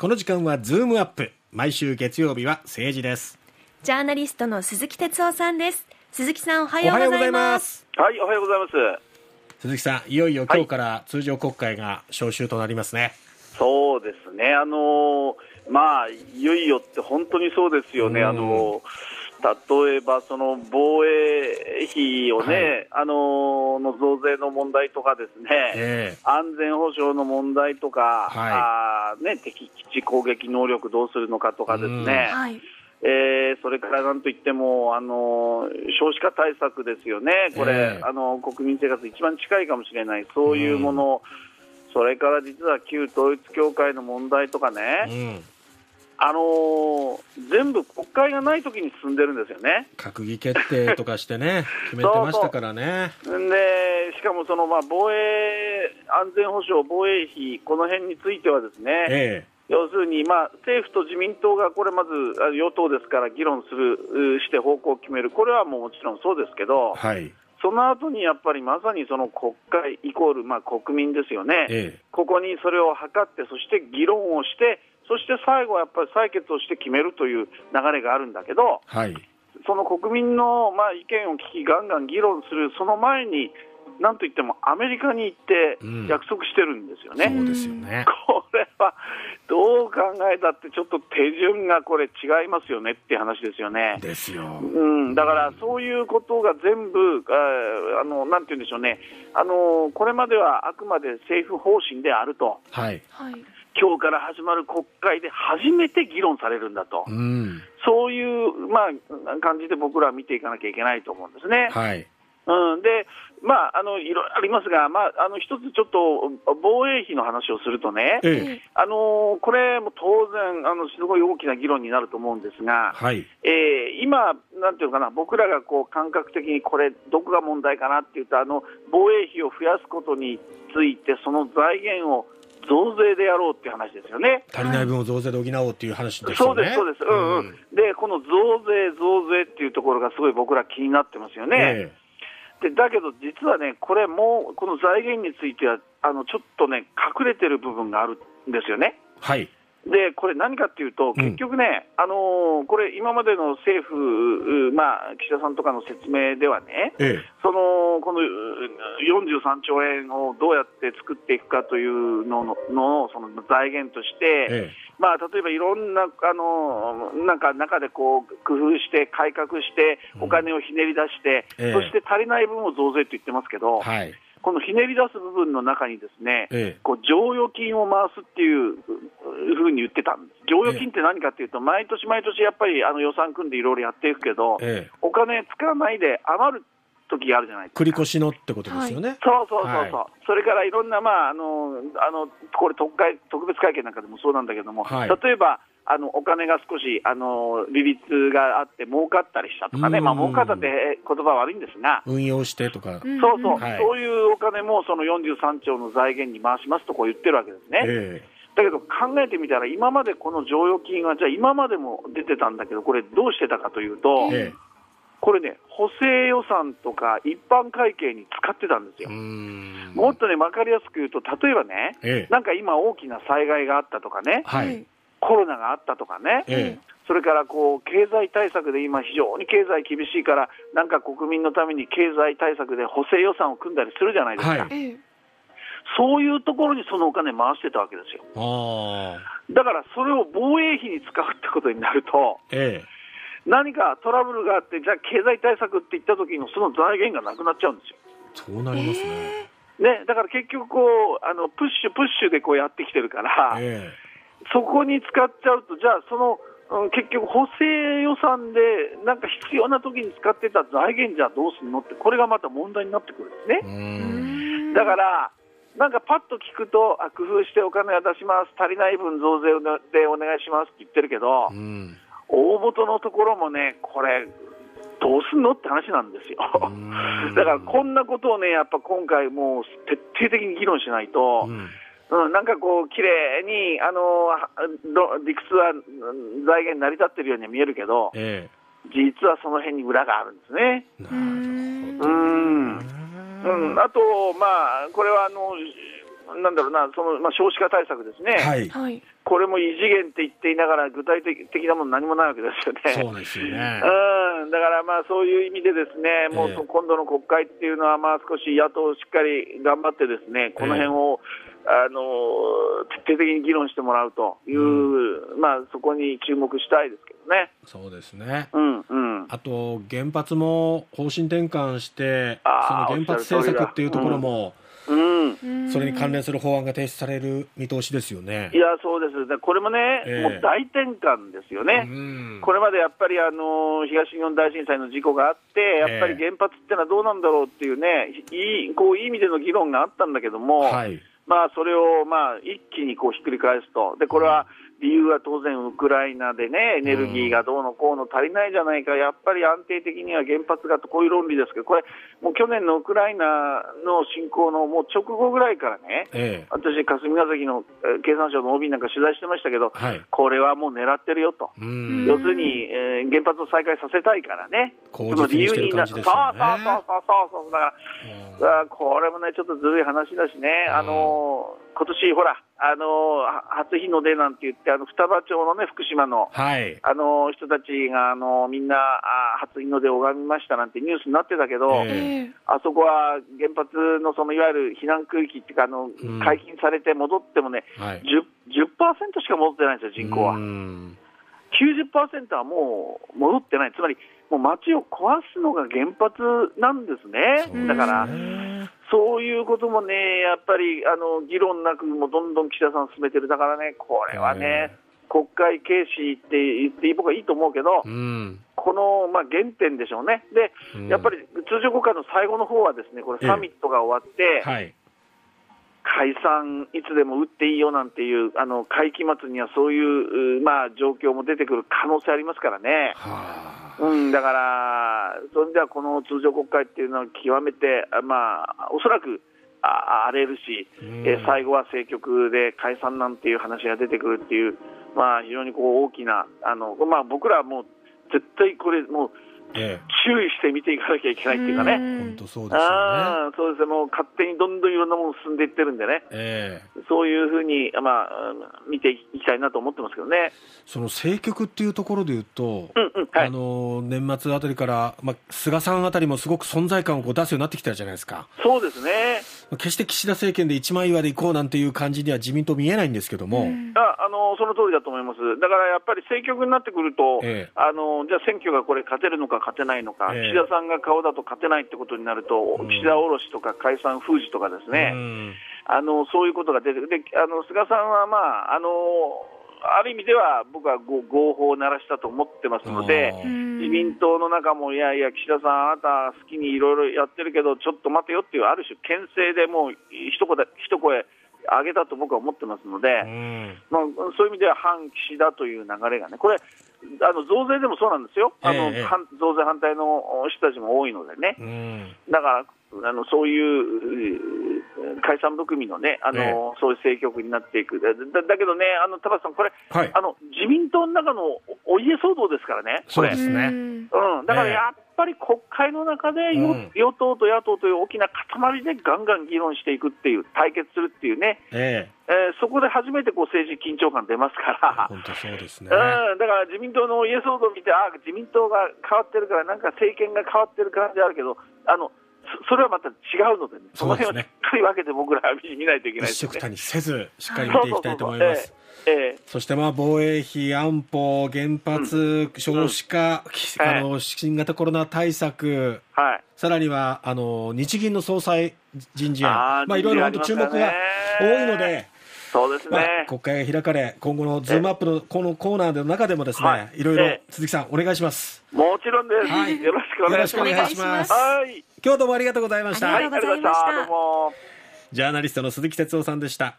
この時間はズームアップ。毎週月曜日は政治です。ジャーナリストの鈴木哲夫さんです。鈴木さんおはようございます。はいおはようございます。鈴木さんいよいよ今日から通常国会が召集となりますね、はい、そうですね。あのまあいよいよって本当にそうですよね。あの例えばその防衛費をね、はい、あのの増税の問題とかですね、えー、安全保障の問題とか、はい、あね、敵基地攻撃能力どうするのかとかですね、はい、えー、それからなんといってもあの少子化対策ですよね、これ、えー、あの国民生活一番近いかもしれない、そういうもの、それから実は旧統一教会の問題とかね。あのー、全部国会がないときに進んでるんですよね。閣議決定とかしてね、決めてましたからね。そうそう。でしかもその、まあ、防衛、安全保障、防衛費、この辺についてはですね、ええ、要するに、まあ、政府と自民党がこれまず与党ですから議論するして方向を決める、これはもうもちろんそうですけど、はい、その後にやっぱりまさにその国会イコールまあ国民ですよね、ええ、ここにそれを測って、そして議論をして、そして最後はやっぱり採決をして決めるという流れがあるんだけど、はい、その国民のまあ意見を聞き、がんがん議論する、その前に、なんといってもアメリカに行って約束してるんですよね。うん、そうですよねこれはどう考えたってちょっと手順がこれ違いますよねっていう話ですよね。ですよ。うん、だからそういうことが全部、あのなんて言うんでしょうね、あのこれまではあくまで政府方針であると。はい。今日から始まる国会で初めて議論されるんだと、うん、そういう、まあ、感じで僕らは見ていかなきゃいけないと思うんですね。はい。うん、で、まあ、あのいろいろありますが、まあ、あの一つちょっと防衛費の話をするとね、ええ、あのこれも当然あの、すごい大きな議論になると思うんですが、はい、えー、今、なんていうかな、僕らがこう感覚的にこれ、どこが問題かなっていうと、あの防衛費を増やすことについて、その財源を増税でやろうっていう話ですよね。足りない分を増税で補おうっていう話ですよね。そうです、そうです。うんうん。で、この増税、増税っていうところがすごい僕ら気になってますよね。えー、でだけど実はね、これも、この財源については、あの、ちょっとね、隠れてる部分があるんですよね。はい。でこれ、何かっていうと、結局ね、うん、あのー、これ、今までの政府、まあ、岸田さんとかの説明ではね、ええ、そのこの43兆円をどうやって作っていくかというのののその財源として、え、まあ、例えばいろんな、あのー、なんか中でこう工夫して、改革して、お金をひねり出して、うん、そして足りない分を増税と言ってますけど、はい。このひねり出す部分の中にですね、ええ、こう剰余金を回すっていうふうに言ってたんです。剰余金って何かっていうと、毎年毎年やっぱりあの予算組んでいろいろやっていくけど、え、お金使わないで余る時あるじゃないですか。繰り越しのってことですよね。はい、そうそうそうそう、はい、それからいろんな、まあ、あの、あの、これ特会、特別会見なんかでもそうなんだけども、はい、例えば、あのお金が少しあの利率があって儲かったりしたとかね、まあ儲かったって言葉は悪いんですが、運用してとか、そうそう、はい、そういうお金もその43兆の財源に回しますとこう言ってるわけですね。えーだけど考えてみたら、今までこの剰余金は、じゃあ今までも出てたんだけど、これ、どうしてたかというと、ええ、これね、補正予算とか一般会計に使ってたんですよ。もっとね、分かりやすく言うと、例えばね、ええ、なんか今、大きな災害があったとかね、はい、コロナがあったとかね、ええ、それからこう経済対策で今、非常に経済厳しいから、なんか国民のために経済対策で補正予算を組んだりするじゃないですか。はい、そういうところにそのお金回してたわけですよ。だからそれを防衛費に使うってことになると、ええ、何かトラブルがあって、じゃあ経済対策って言った時のその財源がなくなっちゃうんですよ。そうなりますね。ね、だから結局こう、あのプッシュプッシュでこうやってきてるから、ええそこに使っちゃうと、じゃあ、その、うん、結局、補正予算でなんか必要な時に使ってた財源じゃどうするのって、これがまた問題になってくるんですね。だから、なんかパッと聞くと、あ工夫してお金は出します、足りない分増税でお願いしますって言ってるけど、大元のところもね、これ、どうすんのって話なんですよ。だからこんなことをね、やっぱ今回、もう徹底的に議論しないと、うんうん、なんかこう、綺麗に、あの理屈は財源成り立ってるように見えるけど、ええ、実はその辺に裏があるんですね。なるほど。うん。うん、あと、まあ、これはあの、なんだろうな、そのまあ、少子化対策ですね、はい、これも異次元って言っていながら、具体的なもの何もないわけですよね。そうですよね。うん、だからまあそういう意味でですね、もう今度の国会っていうのは、まあ少し野党しっかり頑張ってですね、この辺を、あの徹底的に議論してもらうという、うん、まあそこに注目したいですけどね。そうですね。うんうん。あと原発も方針転換して、その原発政策っていうところも。それに関連する法案が提出される見通しですよね。いや、そうです。これもね、えー、もう大転換ですよね。これまでやっぱりあの東日本大震災の事故があって、やっぱり原発ってのはどうなんだろうっていうね、いいこういい意味での議論があったんだけども、はい、まあそれをまあ一気にこうひっくり返すと。で、これは、うん理由は当然、ウクライナでね、エネルギーがどうのこうの足りないじゃないか、やっぱり安定的には原発がと、こういう論理ですけど、これ、もう去年のウクライナの侵攻のもう直後ぐらいからね、ええ、私、霞が関の経産省の OB なんか取材してましたけど、はい、これはもう狙ってるよと、要するに、えー、原発を再開させたいからね、その理由にな、そうそうそうそうそう、だから、これもね、ちょっとずるい話だしね、あの今年ほら、あの初日の出なんて言って、あの双葉町のね、福島の、はい、あの人たちがあのみんなあ初日の出を拝みましたなんてニュースになってたけど、えー、あそこは原発のそのいわゆる避難区域っていうか、あの、うん、解禁されて戻ってもね、はい、10%, 10しか戻ってないんですよ、人口は。90%はもう戻ってない、つまりもう街を壊すのが原発なんですね。だからそういうこともね、やっぱりあの議論なくもどんどん岸田さん進めてる、だからね、これはね、国会軽視って言って僕はいいと思うけど、うん、この、まあ、原点でしょうね、で、うん、やっぱり通常国会の最後の方はですね、これサミットが終わって、はい、解散いつでも打っていいよなんていう、あの会期末にはそういう、まあ、状況も出てくる可能性ありますからね。うん、だから、そういう意味ではこの通常国会っていうのは極めて、まあ、おそらくあ荒れるし、え最後は政局で解散なんていう話が出てくるっていう、まあ、非常にこう大きな、あのまあ、僕らはもう絶対これ、もうええ、注意して見ていかなきゃいけないっていうかね、本当そうですよね。そうですもう勝手にどんどんいろんなもの進んでいってるんでね、ええ、そういうふうに、まあ、見ていきたいなと思ってますけどね。その政局っていうところでいうと、うんうんはい、あの年末あたりから、まあ、菅さんあたりもすごく存在感をこう出すようになってきたじゃないですか。そうですね決して岸田政権で一枚岩でいこうなんていう感じには自民党見えないんですけども、うん、ああのその通りだと思います、だからやっぱり政局になってくると、ええ、あのじゃあ選挙がこれ、勝てるのか勝てないのか、え、岸田さんが顔だと勝てないってことになると、うん、岸田おろしとか解散封じとかですね、うん、あのそういうことが出てくる、であの菅さんは、まああのある意味では僕は合法を鳴らしたと思ってますので、自民党の中も、いやいや、岸田さん、あなた好きにいろいろやってるけど、ちょっと待てよっていう、ある種、牽制でもう一声一声上げたと僕は思ってますので、まあ、そういう意味では反岸田という流れがね、これ、あの増税でもそうなんですよ、あの、えー、増税反対の人たちも多いのでね、だからあのそういう解散含みのね、あの、えー、そういう政局になっていく、だだけどね、あの田畑さん、これ、はい、あの自民党の中のお家騒動ですからね、そうですね、うん、だからやっぱり国会の中で、うん、与党と野党という大きな塊でガンガン議論していくっていう、対決するっていうね、えー、えー、そこで初めてこう政治緊張感出ますから、本当そうですね、うん、だから自民党の家騒動を見て、あ自民党が変わってるから、なんか政権が変わってる感じあるけど、あのそれはまた違うので、ね、その辺をしっかり分けて僕らは見ないといけない、ね、一緒くたにせず、しっかり見ていきたいと思います。そしてまあ防衛費、安保、原発、少子化、うん、あの新型コロナ対策、はい、さらにはあの日銀の総裁人事案、まあ、いろいろ本当注目が多いので、そうですね、まあ、国会が開かれ、今後のズームアップのこのコーナーの中でもですね、はい、いろいろ鈴木さん、お願いします。もちろんです。はい、よろしくお願いします。はい。今日どうもありがとうございました。ありがとうございました。ジャーナリストの鈴木哲夫さんでした。